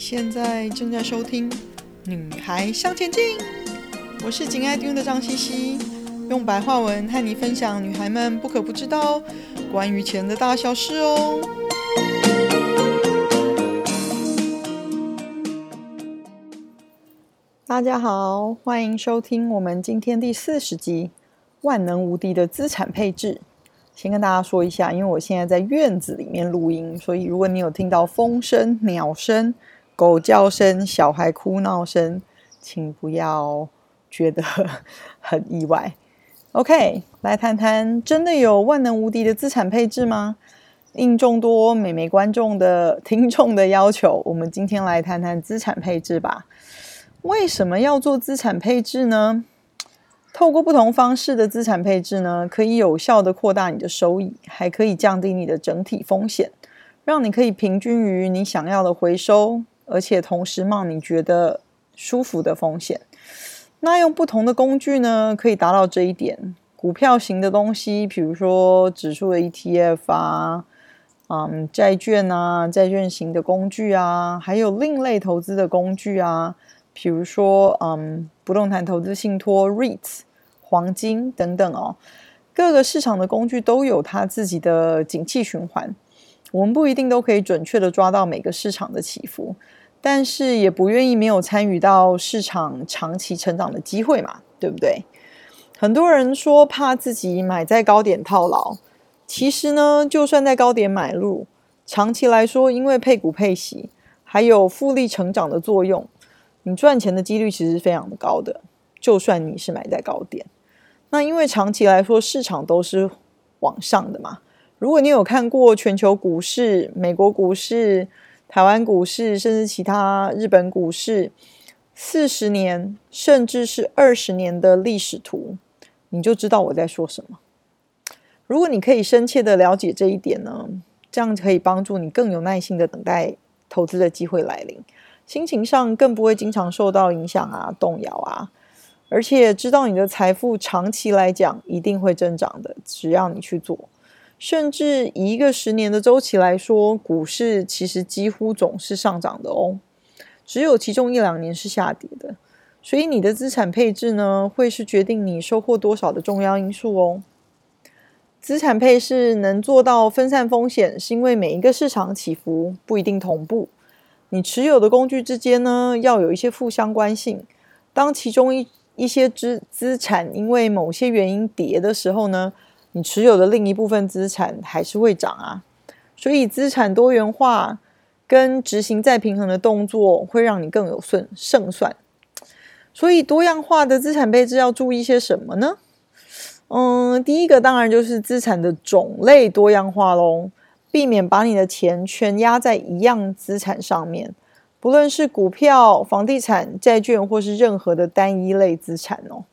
现在正在收听《女孩向前进》，我是紧爱听的张茜茜，用白话文和你分享女孩们不可不知道关于钱的大小事哦。大家好，欢迎收听我们今天第四十集《万能无敌的资产配置》。先跟大家说一下，因为我现在在院子里面录音，所以如果你有听到风声、鸟声，狗叫声、小孩哭闹声，请不要觉得很意外。OK，来谈谈，真的有万能无敌的资产配置吗？应众多美眉观众的听众的要求，我们今天来谈谈资产配置吧。为什么要做资产配置呢？透过不同方式的资产配置呢，可以有效地扩大你的收益，还可以降低你的整体风险，让你可以平均于你想要的回收。而且同时冒你觉得舒服的风险，那用不同的工具呢，可以达到这一点。股票型的东西，比如说指数的 ETF 啊，嗯，债券啊，债券型的工具啊，还有另类投资的工具啊，比如说嗯，不动产投资信托 REITs、黄金等等哦。各个市场的工具都有它自己的景气循环，我们不一定都可以准确的抓到每个市场的起伏。但是也不愿意没有参与到市场长期成长的机会嘛，对不对？很多人说怕自己买在高点套牢，其实呢，就算在高点买入，长期来说，因为配股配息还有复利成长的作用，你赚钱的几率其实是非常的高的。就算你是买在高点，那因为长期来说市场都是往上的嘛。如果你有看过全球股市、美国股市，台湾股市，甚至其他日本股市，四十年甚至是二十年的历史图，你就知道我在说什么。如果你可以深切的了解这一点呢，这样可以帮助你更有耐心的等待投资的机会来临，心情上更不会经常受到影响啊、动摇啊，而且知道你的财富长期来讲一定会增长的，只要你去做。甚至一个十年的周期来说，股市其实几乎总是上涨的哦，只有其中一两年是下跌的。所以你的资产配置呢，会是决定你收获多少的重要因素哦。资产配置能做到分散风险，是因为每一个市场起伏不一定同步，你持有的工具之间呢，要有一些负相关性。当其中一一些资资产因为某些原因跌的时候呢，你持有的另一部分资产还是会涨啊，所以资产多元化跟执行再平衡的动作会让你更有胜胜算。所以多样化的资产配置要注意些什么呢？嗯，第一个当然就是资产的种类多样化喽，避免把你的钱全压在一样资产上面，不论是股票、房地产、债券或是任何的单一类资产哦。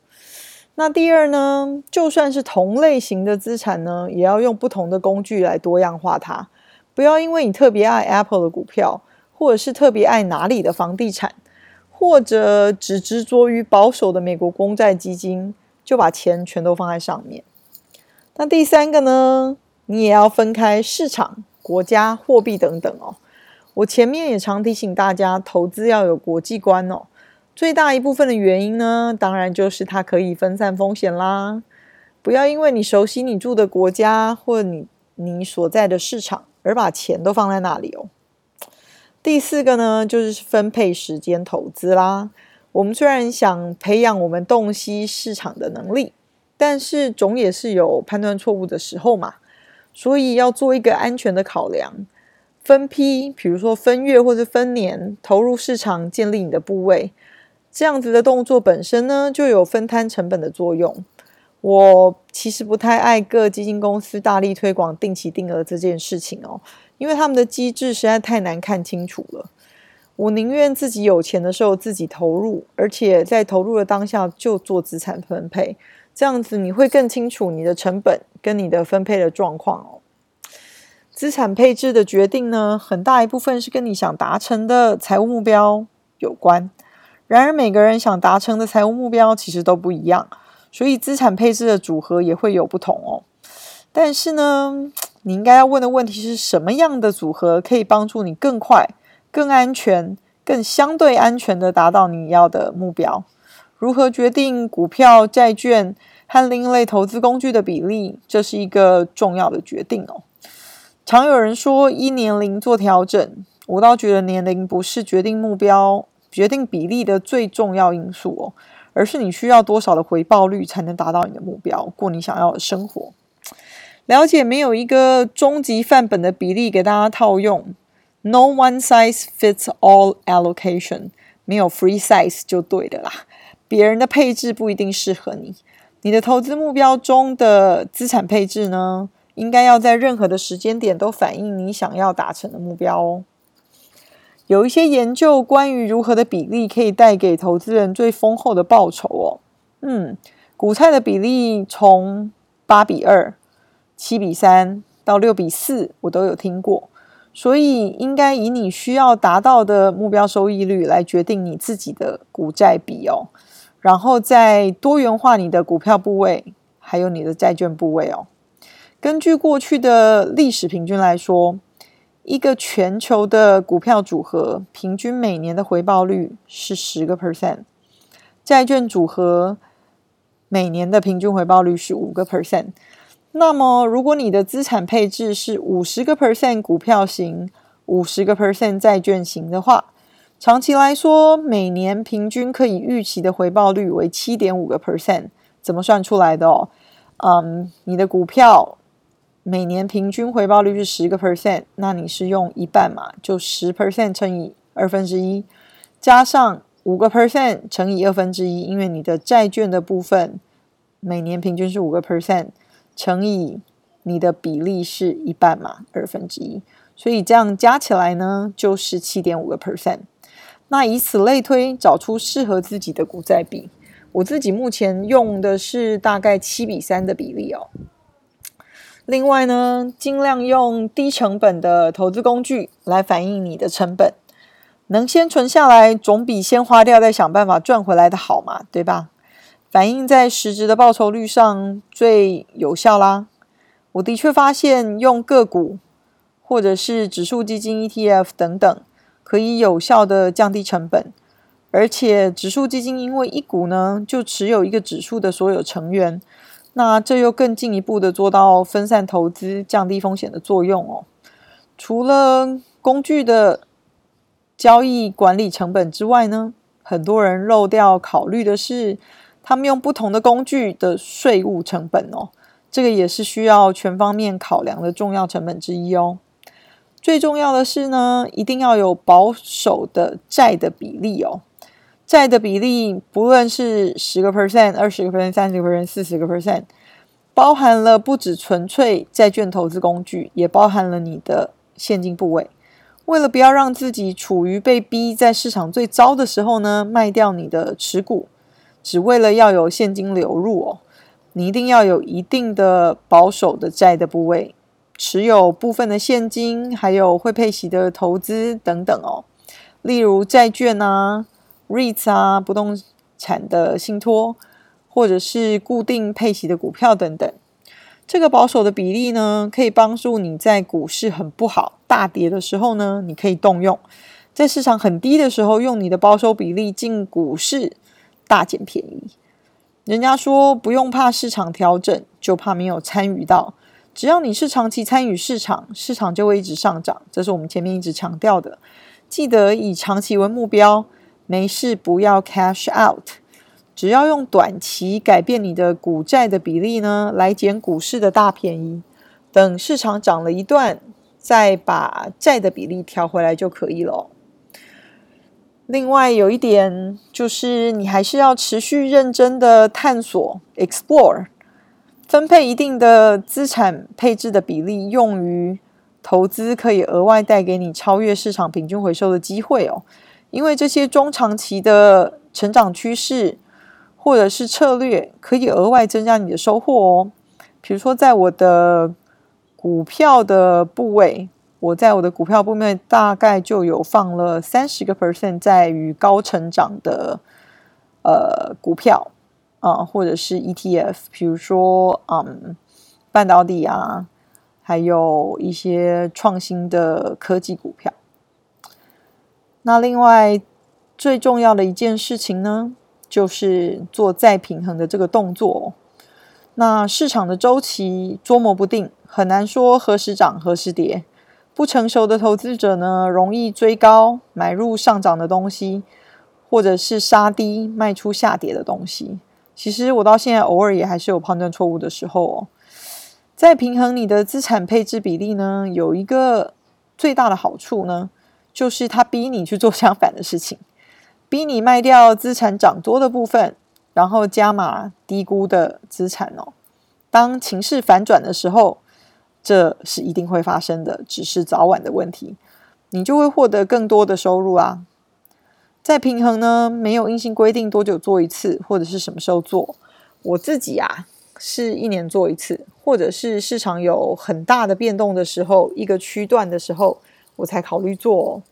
那第二呢，就算是同类型的资产呢，也要用不同的工具来多样化它。不要因为你特别爱 Apple 的股票，或者是特别爱哪里的房地产，或者只执着于保守的美国公债基金，就把钱全都放在上面。那第三个呢，你也要分开市场、国家、货币等等哦。我前面也常提醒大家，投资要有国际观哦。最大一部分的原因呢，当然就是它可以分散风险啦。不要因为你熟悉你住的国家或你你所在的市场，而把钱都放在那里哦。第四个呢，就是分配时间投资啦。我们虽然想培养我们洞悉市场的能力，但是总也是有判断错误的时候嘛。所以要做一个安全的考量，分批，比如说分月或者分年投入市场，建立你的部位。这样子的动作本身呢，就有分摊成本的作用。我其实不太爱各基金公司大力推广定期定额这件事情哦，因为他们的机制实在太难看清楚了。我宁愿自己有钱的时候自己投入，而且在投入的当下就做资产分配，这样子你会更清楚你的成本跟你的分配的状况哦。资产配置的决定呢，很大一部分是跟你想达成的财务目标有关。然而，每个人想达成的财务目标其实都不一样，所以资产配置的组合也会有不同哦。但是呢，你应该要问的问题是什么样的组合可以帮助你更快、更安全、更相对安全的达到你要的目标。如何决定股票、债券和另一类投资工具的比例？这是一个重要的决定哦。常有人说依年龄做调整，我倒觉得年龄不是决定目标、决定比例的最重要因素哦，而是你需要多少的回报率才能达到你的目标，过你想要的生活。了解没有一个终极范本的比例给大家套用，No one size fits all allocation，没有 free size 就对的啦。别人的配置不一定适合你。你的投资目标中的资产配置呢，应该要在任何的时间点都反映你想要达成的目标哦。有一些研究关于如何的比例可以带给投资人最丰厚的报酬哦。嗯，股债的比例从八比二、七比三到六比四，我都有听过。所以应该以你需要达到的目标收益率来决定你自己的股债比哦。然后再多元化你的股票部位，还有你的债券部位哦。根据过去的历史平均来说，一个全球的股票组合平均每年的回报率是十个 percent，债券组合每年的平均回报率是五个 percent。那么，如果你的资产配置是五十个 percent 股票型，五十个 percent 债券型的话，长期来说，每年平均可以预期的回报率为七点五个 percent，怎么算出来的哦？嗯，你的股票每年平均回报率是十个 percent，那你是用一半嘛，就十 percent 乘以二分之一，加上五个 percent 乘以二分之一，因为你的债券的部分每年平均是五个 percent，乘以你的比例是一半嘛，二分之一，所以这样加起来呢，就是七点五个 percent。那以此类推，找出适合自己的股债比。我自己目前用的是大概七比三的比例哦。另外呢，尽量用低成本的投资工具来反映你的成本。能先存下来，总比先花掉再想办法赚回来的好嘛，对吧？反映在实质的报酬率上最有效啦。我的确发现，用个股或者是指数基金 ETF 等等。可以有效的降低成本，而且指数基金因为一股呢就持有一个指数的所有成员，那这又更进一步的做到分散投资、降低风险的作用哦。除了工具的交易管理成本之外呢，很多人漏掉考虑的是他们用不同的工具的税务成本哦，这个也是需要全方面考量的重要成本之一哦。最重要的是呢，一定要有保守的债的比例哦。债的比例不论是十个 percent、二十个 percent、三十个 percent、四十个 percent，包含了不只纯粹债券投资工具，也包含了你的现金部位。为了不要让自己处于被逼在市场最糟的时候呢，卖掉你的持股，只为了要有现金流入哦，你一定要有一定的保守的债的部位。持有部分的现金，还有会配息的投资等等哦，例如债券啊、REITs 啊、不动产的信托，或者是固定配息的股票等等。这个保守的比例呢，可以帮助你在股市很不好、大跌的时候呢，你可以动用；在市场很低的时候，用你的保守比例进股市大捡便宜。人家说不用怕市场调整，就怕没有参与到。只要你是长期参与市场，市场就会一直上涨，这是我们前面一直强调的。记得以长期为目标，没事不要 cash out。只要用短期改变你的股债的比例呢，来捡股市的大便宜。等市场涨了一段，再把债的比例调回来就可以了。另外有一点就是，你还是要持续认真的探索 explore。分配一定的资产配置的比例用于投资，可以额外带给你超越市场平均回收的机会哦。因为这些中长期的成长趋势或者是策略，可以额外增加你的收获哦。比如说，在我的股票的部位，我在我的股票部位大概就有放了三十个 percent 在于高成长的呃股票。啊，或者是 ETF，比如说，嗯，半导体啊，还有一些创新的科技股票。那另外最重要的一件事情呢，就是做再平衡的这个动作。那市场的周期捉摸不定，很难说何时涨何时跌。不成熟的投资者呢，容易追高买入上涨的东西，或者是杀低卖出下跌的东西。其实我到现在偶尔也还是有判断错误的时候哦。再平衡你的资产配置比例呢，有一个最大的好处呢，就是他逼你去做相反的事情，逼你卖掉资产涨多的部分，然后加码低估的资产哦。当情势反转的时候，这是一定会发生的，只是早晚的问题。你就会获得更多的收入啊。再平衡呢，没有硬性规定多久做一次，或者是什么时候做。我自己啊，是一年做一次，或者是市场有很大的变动的时候，一个区段的时候，我才考虑做。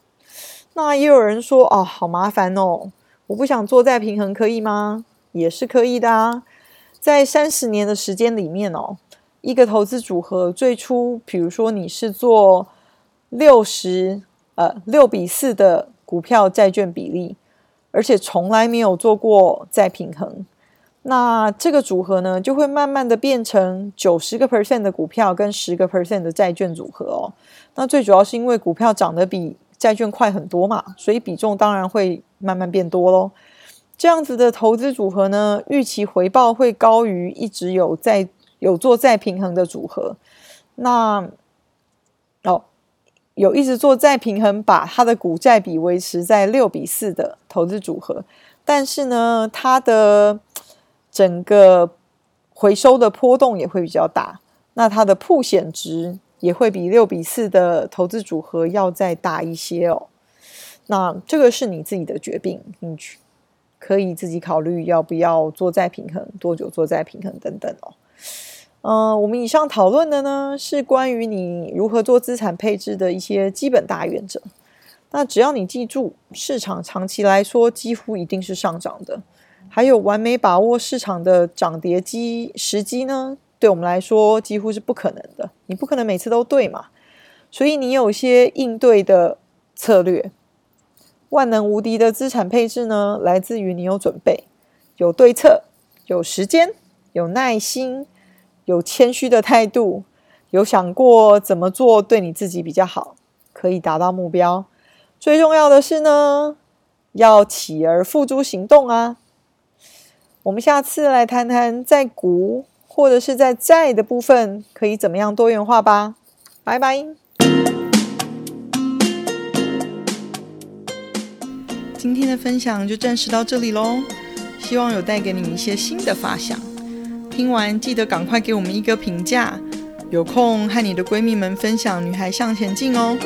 那也有人说啊，好麻烦哦，我不想做再平衡，可以吗？也是可以的啊。在三十年的时间里面哦。一个投资组合最初，比如说你是做六十呃六比四的股票债券比例，而且从来没有做过再平衡，那这个组合呢就会慢慢的变成九十个 percent 的股票跟十个 percent 的债券组合哦。那最主要是因为股票涨得比债券快很多嘛，所以比重当然会慢慢变多喽。这样子的投资组合呢，预期回报会高于一直有在。有做再平衡的组合，那哦，有一直做再平衡，把它的股债比维持在六比四的投资组合，但是呢，它的整个回收的波动也会比较大，那它的曝险值也会比六比四的投资组合要再大一些哦。那这个是你自己的决定，你可以自己考虑要不要做再平衡，多久做再平衡等等哦。我们以上讨论的呢，是关于你如何做资产配置的一些基本大原则。那只要你记住，市场长期来说几乎一定是上涨的，还有完美把握市场的涨跌机时机呢，对我们来说几乎是不可能的。你不可能每次都对嘛，所以你有些应对的策略。万能无敌的资产配置呢，来自于你有准备、有对策、有时间、有耐心。有谦虚的态度，有想过怎么做对你自己比较好，可以达到目标。最重要的是呢，要起而付诸行动啊！我们下次来谈谈在股或者是在债的部分可以怎么样多元化吧。拜拜。今天的分享就暂时到这里喽，希望有带给你一些新的发想。听完记得赶快给我们一个评价，有空和你的闺蜜们分享《女孩向前进》哦。